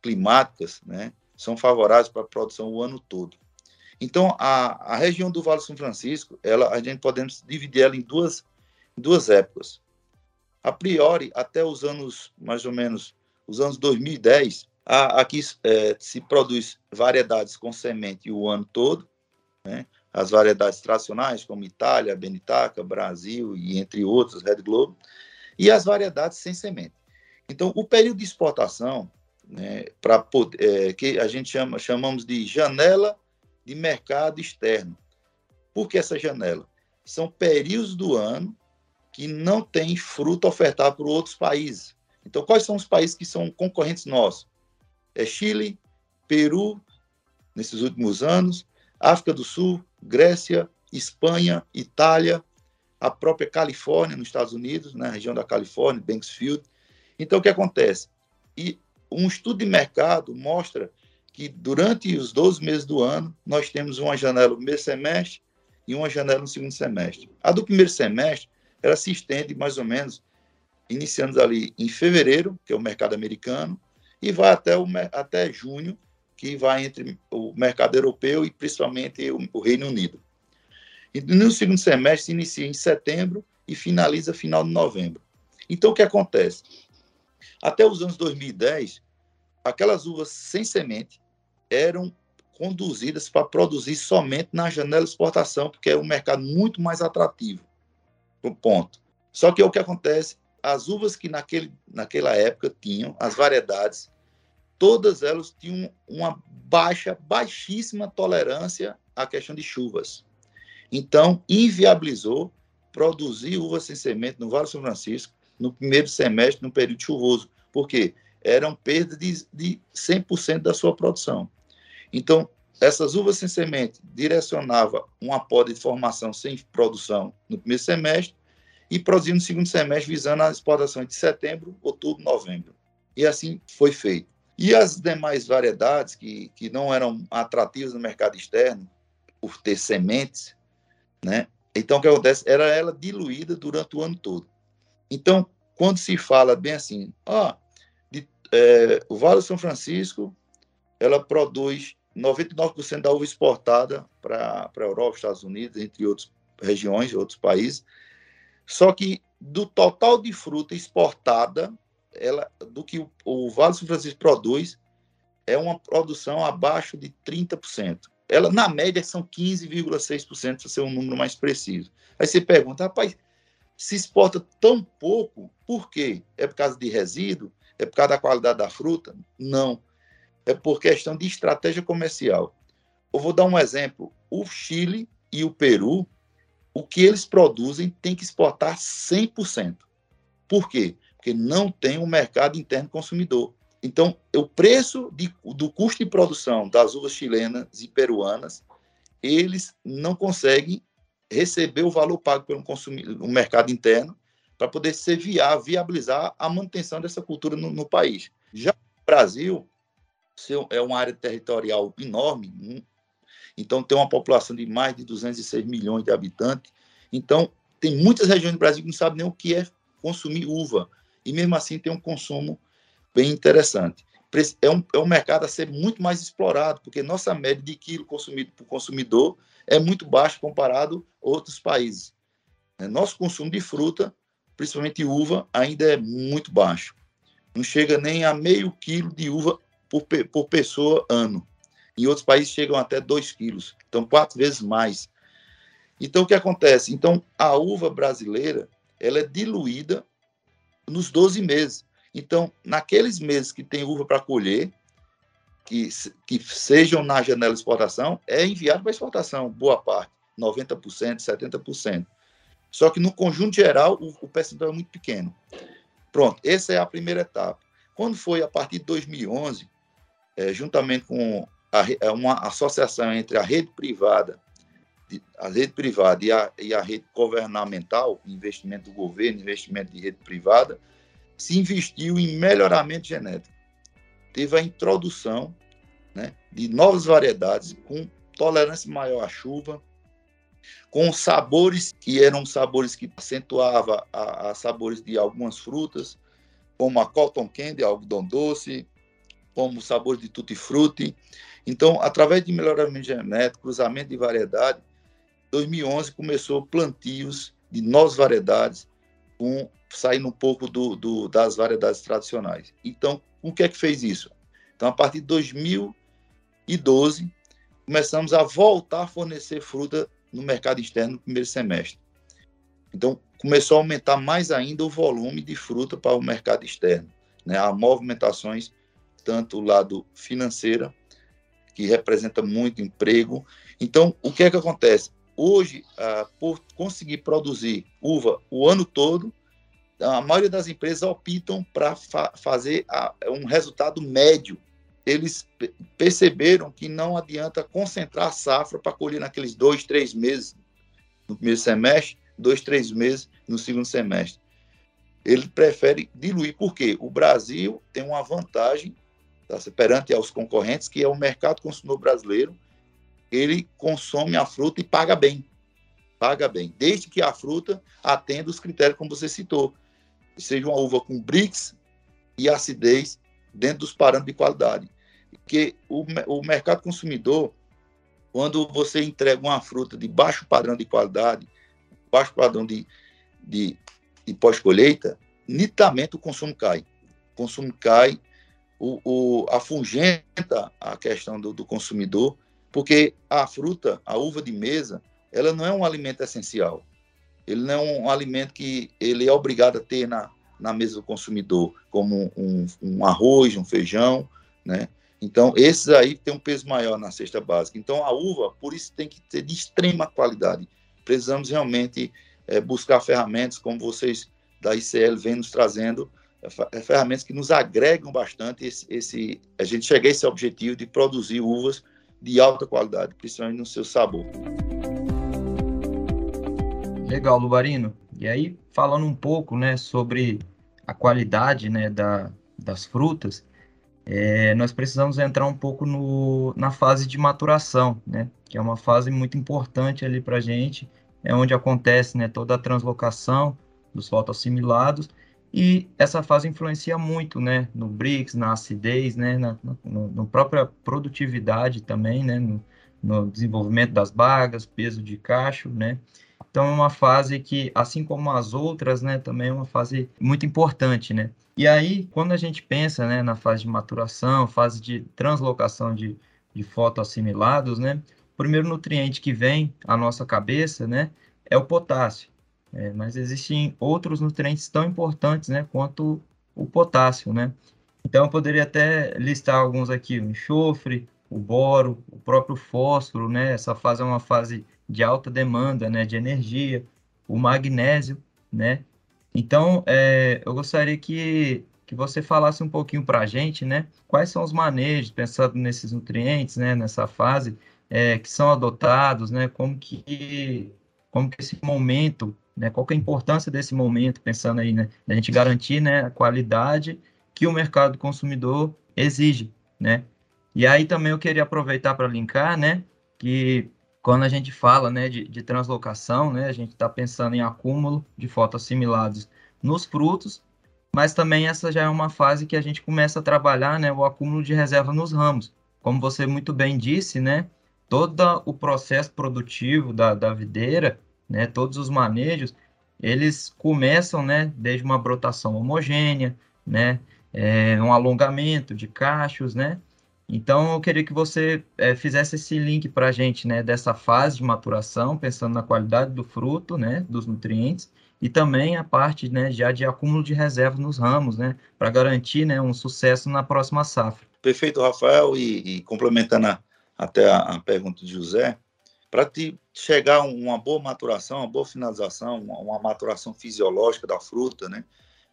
climáticas, né, são favoráveis para a produção o ano todo. Então, a, a região do Vale do São Francisco, ela, a gente podemos dividir ela em duas, duas épocas. A priori, até os anos, mais ou menos, os anos 2010, a, aqui é, se produz variedades com semente o ano todo, né? As variedades tradicionais, como Itália, Benitaca, Brasil e entre outros, Red Globe, e as variedades sem semente. Então, o período de exportação, né, para é, que a gente chama, chamamos de janela de mercado externo. Por que essa janela? São períodos do ano que não tem fruta ofertada por outros países. Então, quais são os países que são concorrentes nossos? É Chile, Peru, nesses últimos anos, África do Sul, Grécia, Espanha, Itália, a própria Califórnia, nos Estados Unidos, na região da Califórnia, Banksfield. Então, o que acontece? E um estudo de mercado mostra que durante os 12 meses do ano, nós temos uma janela no primeiro semestre e uma janela no segundo semestre. A do primeiro semestre, ela se estende mais ou menos, iniciando ali em fevereiro, que é o mercado americano, e vai até, o, até junho, que vai entre o mercado europeu e principalmente o, o Reino Unido. E no segundo semestre se inicia em setembro e finaliza final de novembro. Então, o que acontece? Até os anos 2010, aquelas uvas sem semente, eram conduzidas para produzir somente na janela de exportação, porque é um mercado muito mais atrativo. Ponto. Só que o que acontece, as uvas que naquele, naquela época tinham, as variedades, todas elas tinham uma baixa, baixíssima tolerância à questão de chuvas. Então, inviabilizou produzir uvas sem semente no Vale do São Francisco no primeiro semestre, no período chuvoso. Por quê? Eram perda de, de 100% da sua produção. Então, essas uvas sem semente direcionava uma poda de formação sem produção no primeiro semestre e produzindo no segundo semestre, visando a exportação de setembro, outubro, novembro. E assim foi feito. E as demais variedades que, que não eram atrativas no mercado externo, por ter sementes, né? Então, o que acontece? Era ela diluída durante o ano todo. Então, quando se fala bem assim, ó, é, o Vale do São Francisco, ela produz 99% da uva exportada para a Europa, Estados Unidos, entre outras regiões, outros países. Só que do total de fruta exportada, ela, do que o, o Vale do São Francisco produz, é uma produção abaixo de 30%. Ela, na média, são 15,6%, para ser um número mais preciso. Aí você pergunta, rapaz, se exporta tão pouco, por quê? É por causa de resíduo? É por causa da qualidade da fruta? Não. É por questão de estratégia comercial. Eu vou dar um exemplo. O Chile e o Peru, o que eles produzem tem que exportar 100%. Por quê? Porque não tem um mercado interno consumidor. Então, o preço de, do custo de produção das uvas chilenas e peruanas, eles não conseguem receber o valor pago pelo consumidor, mercado interno para poder ser viável, viabilizar a manutenção dessa cultura no, no país. Já o Brasil é uma área territorial enorme, hum, então tem uma população de mais de 206 milhões de habitantes. Então, tem muitas regiões do Brasil que não sabem nem o que é consumir uva. E mesmo assim tem um consumo bem interessante. É um, é um mercado a ser muito mais explorado, porque nossa média de quilo consumido por consumidor é muito baixa comparado a outros países. É, nosso consumo de fruta, principalmente uva, ainda é muito baixo. Não chega nem a meio quilo de uva por, por pessoa ano. Em outros países chegam até 2 quilos, então quatro vezes mais. Então, o que acontece? Então, a uva brasileira ela é diluída nos 12 meses. Então, naqueles meses que tem uva para colher, que, que sejam na janela de exportação, é enviado para exportação, boa parte, 90%, 70%. Só que no conjunto geral, o, o percentual é muito pequeno. Pronto, essa é a primeira etapa. Quando foi a partir de 2011, é, juntamente com a, é uma associação entre a rede privada, a rede privada e a, e a rede governamental, investimento do governo, investimento de rede privada, se investiu em melhoramento genético. Teve a introdução né, de novas variedades com tolerância maior à chuva, com sabores que eram sabores que acentuavam a, a sabores de algumas frutas, como a cotton candy, algodão doce, como sabores de tutti-frutti. Então, através de melhoramento genético, cruzamento de variedade, 2011 começou plantios de novas variedades, com, saindo um pouco do, do, das variedades tradicionais. Então, o que é que fez isso? Então, a partir de 2012, começamos a voltar a fornecer fruta no mercado externo no primeiro semestre. Então, começou a aumentar mais ainda o volume de fruta para o mercado externo. Né? Há movimentações, tanto o lado financeiro, que representa muito emprego. Então, o que é que acontece? Hoje, ah, por conseguir produzir uva o ano todo, a maioria das empresas optam para fa fazer a, um resultado médio. Eles perceberam que não adianta concentrar a safra para colher naqueles dois, três meses no primeiro semestre, dois, três meses no segundo semestre. Ele prefere diluir, porque o Brasil tem uma vantagem tá, perante aos concorrentes, que é o mercado consumidor brasileiro, ele consome a fruta e paga bem. Paga bem, desde que a fruta atenda os critérios como você citou. Seja uma uva com BRICS e acidez dentro dos parâmetros de qualidade. Porque o, o mercado consumidor, quando você entrega uma fruta de baixo padrão de qualidade, baixo padrão de, de, de pós-colheita, nitidamente o consumo cai. O consumo cai, o, o, afugenta a questão do, do consumidor, porque a fruta, a uva de mesa, ela não é um alimento essencial. Ele não é um alimento que ele é obrigado a ter na, na mesa do consumidor, como um, um arroz, um feijão, né? Então, esses aí têm um peso maior na cesta básica. Então, a uva, por isso, tem que ser de extrema qualidade. Precisamos realmente é, buscar ferramentas, como vocês da ICL vêm nos trazendo, é, ferramentas que nos agregam bastante esse, esse, a gente chegar a esse objetivo de produzir uvas de alta qualidade, principalmente no seu sabor. Legal, Lubarino. E aí, falando um pouco né, sobre a qualidade né, da, das frutas, é, nós precisamos entrar um pouco no, na fase de maturação, né, que é uma fase muito importante ali para a gente, é onde acontece né, toda a translocação dos fotoassimilados e essa fase influencia muito, né, no BRICS, na acidez, né, na, no, no própria produtividade também, né, no, no, desenvolvimento das bagas, peso de cacho, né, Então, é uma fase que, assim como as outras, né, também é uma fase muito importante, né? E aí, quando a gente pensa, né, na fase de maturação, fase de translocação de, de fotoassimilados, né, o primeiro nutriente que vem à nossa cabeça, né, é o potássio. É, mas existem outros nutrientes tão importantes, né, quanto o potássio, né? Então, eu poderia até listar alguns aqui, o enxofre, o boro, o próprio fósforo, né? Essa fase é uma fase de alta demanda, né, de energia, o magnésio, né? Então, é, eu gostaria que, que você falasse um pouquinho para a gente, né? Quais são os manejos, pensando nesses nutrientes, né? Nessa fase, é, que são adotados, né? Como que, como que esse momento, né? Qual é a importância desse momento, pensando aí, né? Da gente garantir, né? A qualidade que o mercado consumidor exige, né? E aí também eu queria aproveitar para linkar, né? Que quando a gente fala né, de, de translocação, né, a gente está pensando em acúmulo de fotoassimilados nos frutos, mas também essa já é uma fase que a gente começa a trabalhar né, o acúmulo de reserva nos ramos. Como você muito bem disse, né, todo o processo produtivo da, da videira, né, todos os manejos, eles começam né, desde uma brotação homogênea, né, é, um alongamento de cachos, né, então, eu queria que você é, fizesse esse link para a gente, né, dessa fase de maturação, pensando na qualidade do fruto, né, dos nutrientes, e também a parte, né, já de acúmulo de reservas nos ramos, né, para garantir, né, um sucesso na próxima safra. Perfeito, Rafael, e, e complementando a, até a, a, pergunta de José, para te chegar a uma boa maturação, uma boa finalização, uma, uma maturação fisiológica da fruta, né,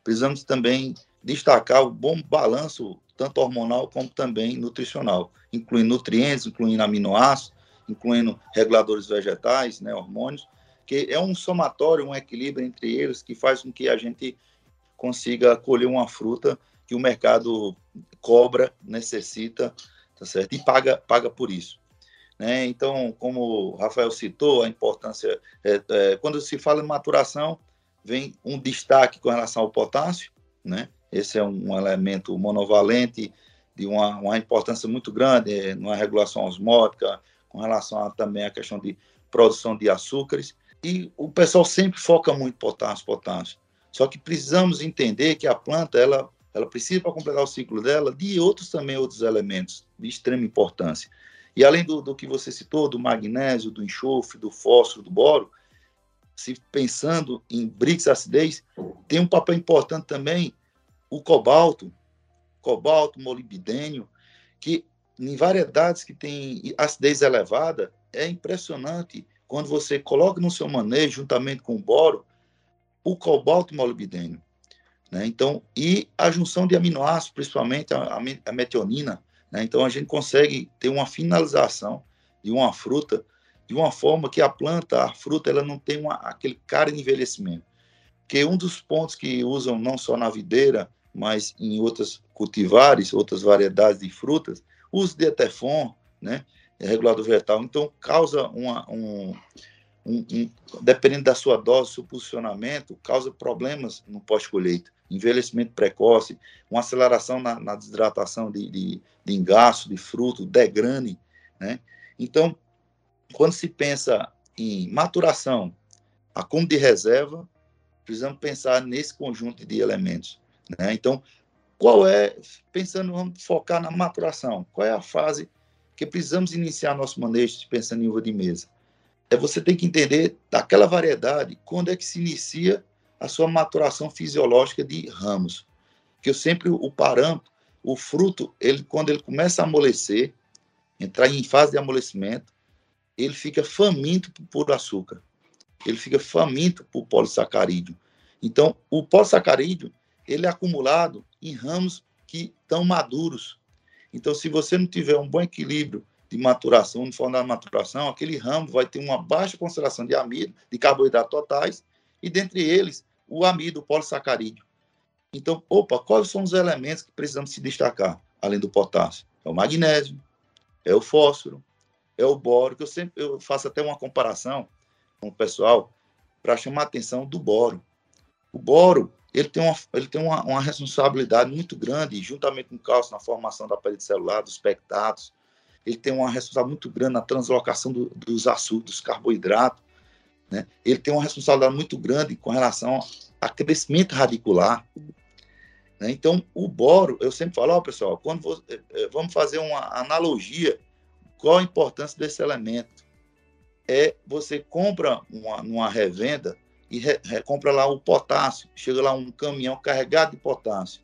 precisamos também destacar o bom balanço tanto hormonal como também nutricional, incluindo nutrientes, incluindo aminoácidos, incluindo reguladores vegetais, né, hormônios, que é um somatório, um equilíbrio entre eles que faz com que a gente consiga colher uma fruta que o mercado cobra, necessita, tá certo? E paga, paga por isso. Né? Então, como o Rafael citou, a importância, é, é, quando se fala em maturação, vem um destaque com relação ao potássio, né? Esse é um elemento monovalente de uma, uma importância muito grande é, numa regulação osmótica, com relação a, também à questão de produção de açúcares. E o pessoal sempre foca muito potássio, potássio. Só que precisamos entender que a planta, ela, ela precisa, para completar o ciclo dela, de outros também, outros elementos de extrema importância. E além do, do que você citou, do magnésio, do enxofre, do fósforo, do boro, se pensando em BRICS acidez, tem um papel importante também o cobalto, cobalto, molibdênio, que em variedades que têm acidez elevada, é impressionante quando você coloca no seu manejo, juntamente com o boro, o cobalto e molibdênio. Né? Então, e a junção de aminoácidos, principalmente a, a metionina. Né? Então, a gente consegue ter uma finalização de uma fruta de uma forma que a planta, a fruta, ela não tem uma, aquele cara de envelhecimento. Porque um dos pontos que usam não só na videira, mas em outras cultivares, outras variedades de frutas, uso de etefon, né, é regulador vegetal, então causa uma, um, um, um, dependendo da sua dose, seu posicionamento, causa problemas no pós-colheita, envelhecimento precoce, uma aceleração na, na desidratação de, de, de engaço, de fruto, degrane, né? Então, quando se pensa em maturação, acúmulo de reserva, precisamos pensar nesse conjunto de elementos. Né? Então, qual é, pensando, vamos focar na maturação, qual é a fase que precisamos iniciar nosso manejo pensando em uva de mesa? É você tem que entender daquela variedade quando é que se inicia a sua maturação fisiológica de ramos. Que eu sempre o parâmetro, o fruto, ele quando ele começa a amolecer, entrar em fase de amolecimento, ele fica faminto por açúcar. Ele fica faminto por polissacarídeo. Então, o polissacarídeo, ele é acumulado em ramos que estão maduros. Então, se você não tiver um bom equilíbrio de maturação, no forma da maturação, aquele ramo vai ter uma baixa concentração de amido, de carboidratos totais, e dentre eles, o amido, o polissacarídeo. Então, opa, quais são os elementos que precisamos se destacar, além do potássio? É o magnésio, é o fósforo, é o boro, que eu sempre eu faço até uma comparação com o pessoal para chamar a atenção do boro. O boro, ele tem uma, ele tem uma, uma responsabilidade muito grande, juntamente com o cálcio, na formação da parede celular, dos pectados. Ele tem uma responsabilidade muito grande na translocação do, dos açúcares, dos carboidratos. Né? Ele tem uma responsabilidade muito grande com relação a crescimento radicular. Né? Então, o boro, eu sempre falo, ó, pessoal, quando eh, eh, vamos fazer uma analogia, qual a importância desse elemento? É você compra uma, numa revenda e re, re, compra lá o potássio, chega lá um caminhão carregado de potássio.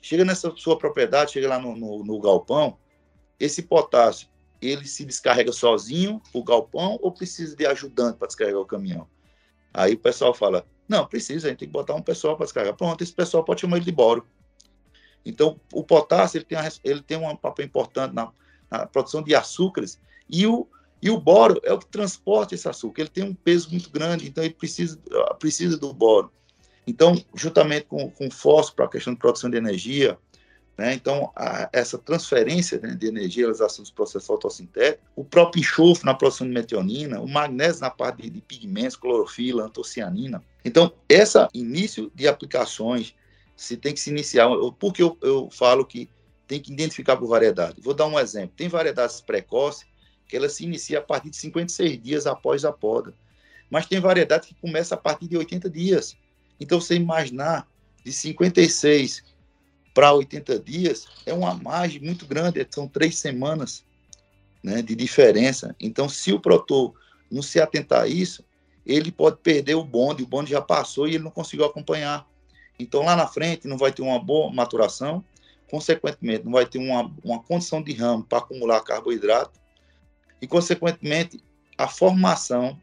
Chega nessa sua propriedade, chega lá no, no, no galpão, esse potássio, ele se descarrega sozinho o galpão ou precisa de ajudante para descarregar o caminhão? Aí o pessoal fala, não, precisa, a gente tem que botar um pessoal para descarregar. Pronto, esse pessoal pode chamar ele de boro. Então, o potássio ele tem, ele tem um papel importante na, na, produção de açúcares e o, e o boro é o que transporta esse açúcar. Ele tem um peso muito grande, então ele precisa, precisa do boro. Então, juntamente com, com o fósforo para a questão de produção de energia, né? Então, a, essa transferência né, de energia, realização dos processos fotossintéticos, o próprio enxofre na produção de metionina, o magnésio na parte de, de pigmentos, clorofila, antocianina. Então, esse início de aplicações se tem que se iniciar. Porque eu, eu falo que tem que identificar por variedade. Vou dar um exemplo. Tem variedades precoces que ela se inicia a partir de 56 dias após a poda. Mas tem variedade que começa a partir de 80 dias. Então, você imaginar de 56 para 80 dias é uma margem muito grande, são três semanas né, de diferença. Então, se o produtor não se atentar a isso, ele pode perder o bonde, o bonde já passou e ele não conseguiu acompanhar. Então, lá na frente, não vai ter uma boa maturação, consequentemente, não vai ter uma, uma condição de ramo para acumular carboidrato, e, consequentemente, a formação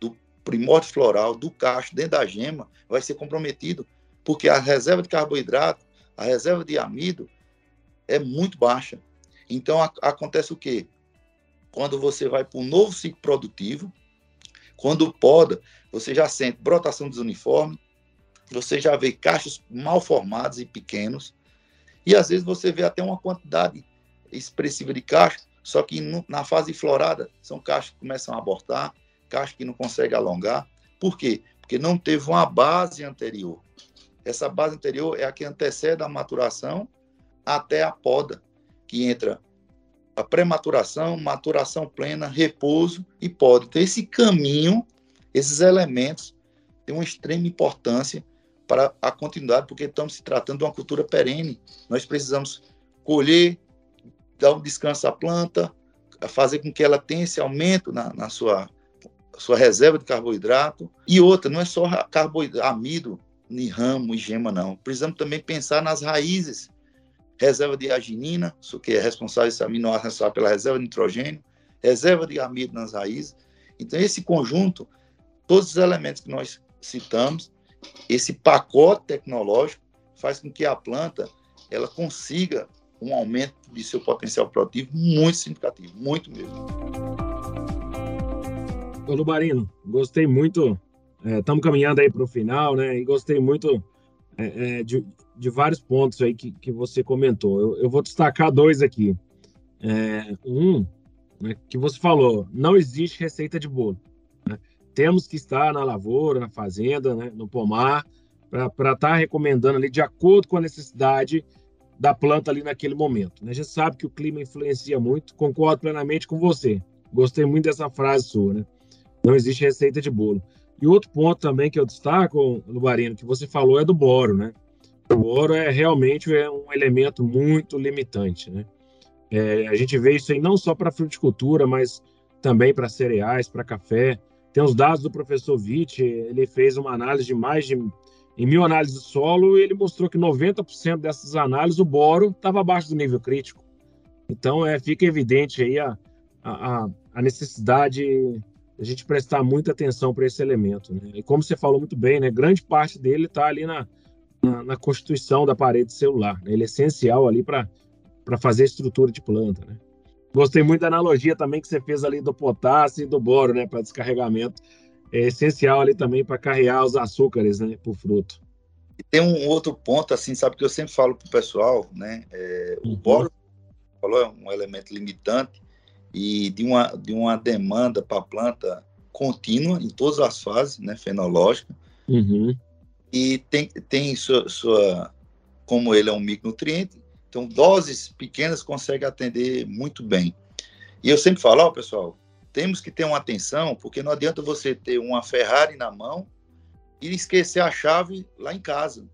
do primórdio floral, do cacho, dentro da gema, vai ser comprometido, porque a reserva de carboidrato a reserva de amido é muito baixa. Então, a, acontece o quê? Quando você vai para um novo ciclo produtivo, quando poda, você já sente brotação desuniforme, você já vê cachos mal formados e pequenos, e às vezes você vê até uma quantidade expressiva de cachos, só que no, na fase florada são cachos que começam a abortar, cachos que não conseguem alongar. Por quê? Porque não teve uma base anterior. Essa base anterior é a que antecede a maturação até a poda, que entra a prematuração, maturação plena, repouso e poda. Então, esse caminho, esses elementos, têm uma extrema importância para a continuidade, porque estamos se tratando de uma cultura perene. Nós precisamos colher, dar um descanso à planta, fazer com que ela tenha esse aumento na, na sua, sua reserva de carboidrato. E outra, não é só carboidrato, amido, nem ramo e gema, não. Precisamos também pensar nas raízes. Reserva de arginina, isso que é responsável, esse aminoácido responsável pela reserva de nitrogênio, reserva de amido nas raízes. Então, esse conjunto, todos os elementos que nós citamos, esse pacote tecnológico faz com que a planta ela consiga um aumento de seu potencial produtivo muito significativo, muito mesmo. Ô Lubarino, gostei muito Estamos é, caminhando aí para o final, né? E gostei muito é, é, de, de, vários pontos aí que, que você comentou. Eu, eu vou destacar dois aqui. É, um, né, que você falou, não existe receita de bolo. Né? Temos que estar na lavoura, na fazenda, né, no pomar, para estar tá recomendando ali de acordo com a necessidade da planta ali naquele momento. Né? A gente sabe que o clima influencia muito, concordo plenamente com você. Gostei muito dessa frase sua, né? Não existe receita de bolo. E outro ponto também que eu destaco, Lubarino, que você falou é do boro, né? O boro é realmente é um elemento muito limitante, né? É, a gente vê isso aí não só para fruticultura, mas também para cereais, para café. Tem os dados do professor Witt, ele fez uma análise de mais de em mil análises do solo e ele mostrou que 90% dessas análises o boro estava abaixo do nível crítico. Então é, fica evidente aí a, a, a necessidade a gente prestar muita atenção para esse elemento. Né? E como você falou muito bem, né, grande parte dele está ali na, na, na, constituição da parede celular. Né? Ele é essencial ali para fazer a estrutura de planta. Né? Gostei muito da analogia também que você fez ali do potássio e do boro né, para descarregamento. É essencial ali também para carregar os açúcares né, para o fruto. E tem um outro ponto, assim, sabe, que eu sempre falo para o pessoal, né? É, o uhum. boro falou, é um elemento limitante, e de uma, de uma demanda para a planta contínua em todas as fases, né, fenológica. Uhum. E tem, tem sua, sua, como ele é um micronutriente, então doses pequenas consegue atender muito bem. E eu sempre falo, ó, pessoal, temos que ter uma atenção, porque não adianta você ter uma Ferrari na mão e esquecer a chave lá em casa.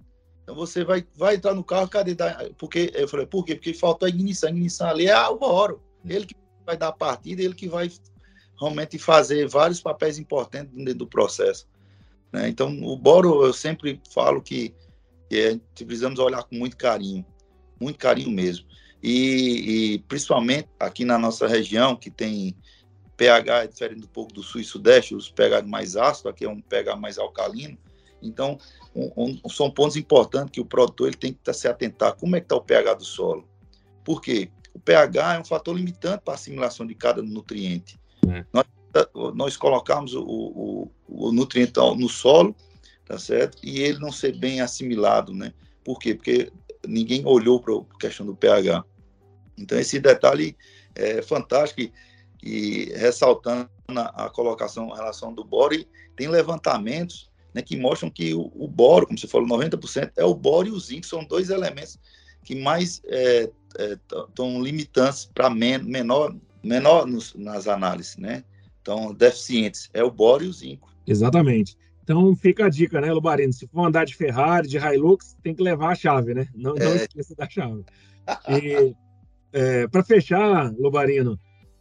Então você vai, vai entrar no carro, cadê? Porque eu falei, por quê? Porque faltou a ignição. A ignição ali é o Boro. Ele que vai dar a partida, ele que vai realmente fazer vários papéis importantes dentro do processo. Né? Então, o Boro, eu sempre falo que, que é, precisamos olhar com muito carinho, muito carinho mesmo. E, e, principalmente aqui na nossa região, que tem pH é diferente um pouco do sul e sudeste, os pH mais ácidos, aqui é um pH mais alcalino. Então, um, um, são pontos importantes que o produtor ele tem que se atentar. Como é que está o pH do solo? Por quê? O pH é um fator limitante para a assimilação de cada nutriente. É. Nós, nós colocamos o, o, o, nutriente no solo, tá certo? E ele não ser bem assimilado, né? Por quê? Porque ninguém olhou para a questão do pH. Então, esse detalhe é fantástico e, e ressaltando a, a, colocação em relação do boro, tem levantamentos né, que mostram que o, o boro, como você falou, 90% é o boro e o zinco, são dois elementos que mais estão é, é, limitantes para men menor, menor nos, nas análises, né? Então, deficientes é o boro e o zinco. Exatamente. Então fica a dica, né, Lubarino? Se for andar de Ferrari, de Hilux, tem que levar a chave, né? Não, é. não esqueça da chave. E é, para fechar, Lubarino,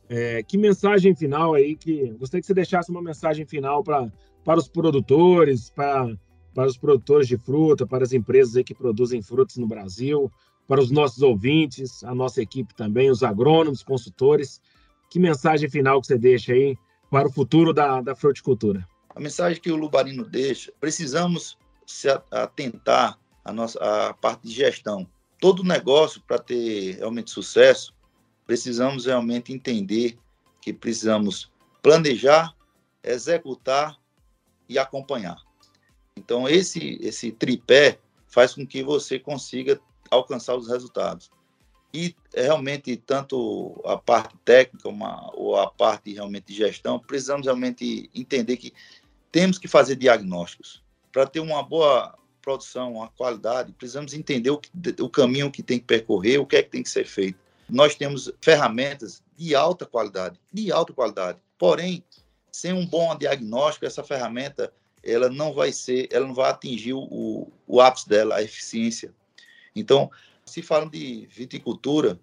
é, que mensagem final aí que gostaria que você deixasse uma mensagem final para para os produtores, para, para os produtores de fruta, para as empresas aí que produzem frutas no Brasil, para os nossos ouvintes, a nossa equipe também, os agrônomos, consultores. Que mensagem final que você deixa aí para o futuro da, da fruticultura? A mensagem que o Lubarino deixa, precisamos se atentar à nossa à parte de gestão. Todo negócio, para ter realmente sucesso, precisamos realmente entender que precisamos planejar, executar e acompanhar. Então, esse, esse tripé faz com que você consiga alcançar os resultados. E realmente, tanto a parte técnica uma, ou a parte realmente de gestão, precisamos realmente entender que temos que fazer diagnósticos. Para ter uma boa produção, uma qualidade, precisamos entender o, o caminho que tem que percorrer, o que é que tem que ser feito. Nós temos ferramentas de alta qualidade, de alta qualidade. Porém, sem um bom diagnóstico, essa ferramenta ela não vai ser, ela não vai atingir o, o ápice dela, a eficiência. Então, se falam de viticultura,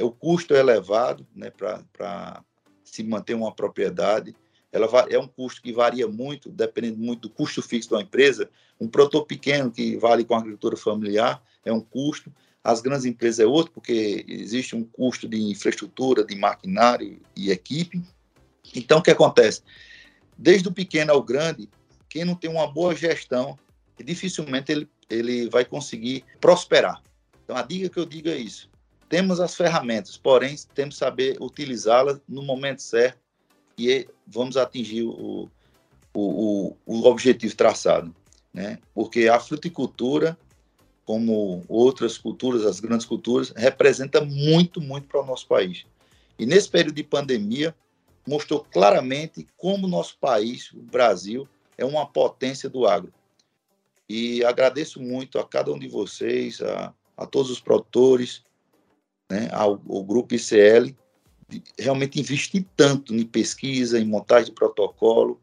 o custo é elevado né, para se manter uma propriedade ela é um custo que varia muito, dependendo muito do custo fixo da empresa. Um produtor pequeno que vale com a agricultura familiar é um custo, as grandes empresas é outro, porque existe um custo de infraestrutura, de maquinário e equipe. Então, o que acontece? Desde o pequeno ao grande, quem não tem uma boa gestão, dificilmente ele, ele vai conseguir prosperar. Então, a dica que eu digo é isso. Temos as ferramentas, porém, temos que saber utilizá-las no momento certo e vamos atingir o, o, o, objetivo traçado. Né? Porque a fruticultura, como outras culturas, as grandes culturas, representa muito, muito para o nosso país. E nesse período de pandemia, mostrou claramente como o nosso país, o Brasil, é uma potência do agro. E agradeço muito a cada um de vocês, a, a todos os produtores, né, ao, ao grupo ICL, realmente investir tanto em pesquisa, em montagem de protocolo,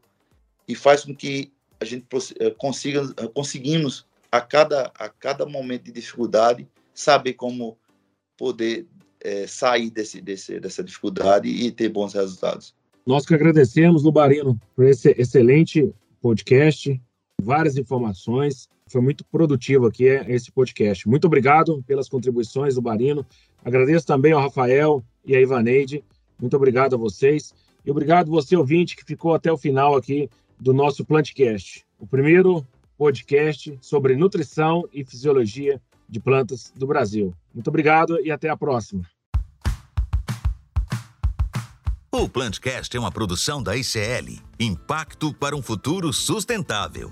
e faz com que a gente eh, consiga, eh, conseguimos, a cada, a cada momento de dificuldade, saber como poder é, sair desse, desse, dessa dificuldade e ter bons resultados. Nós que agradecemos, Lubarino, por esse excelente podcast, várias informações. Foi muito produtivo aqui esse podcast. Muito obrigado pelas contribuições, Lubarino. Agradeço também ao Rafael, e a Ivaneide. Muito obrigado a vocês. E obrigado você, ouvinte, que ficou até o final aqui do nosso Plantcast, o primeiro podcast sobre nutrição e fisiologia de plantas do Brasil. Muito obrigado e até a próxima. O Plantcast é uma produção da ICL Impacto para um Futuro Sustentável.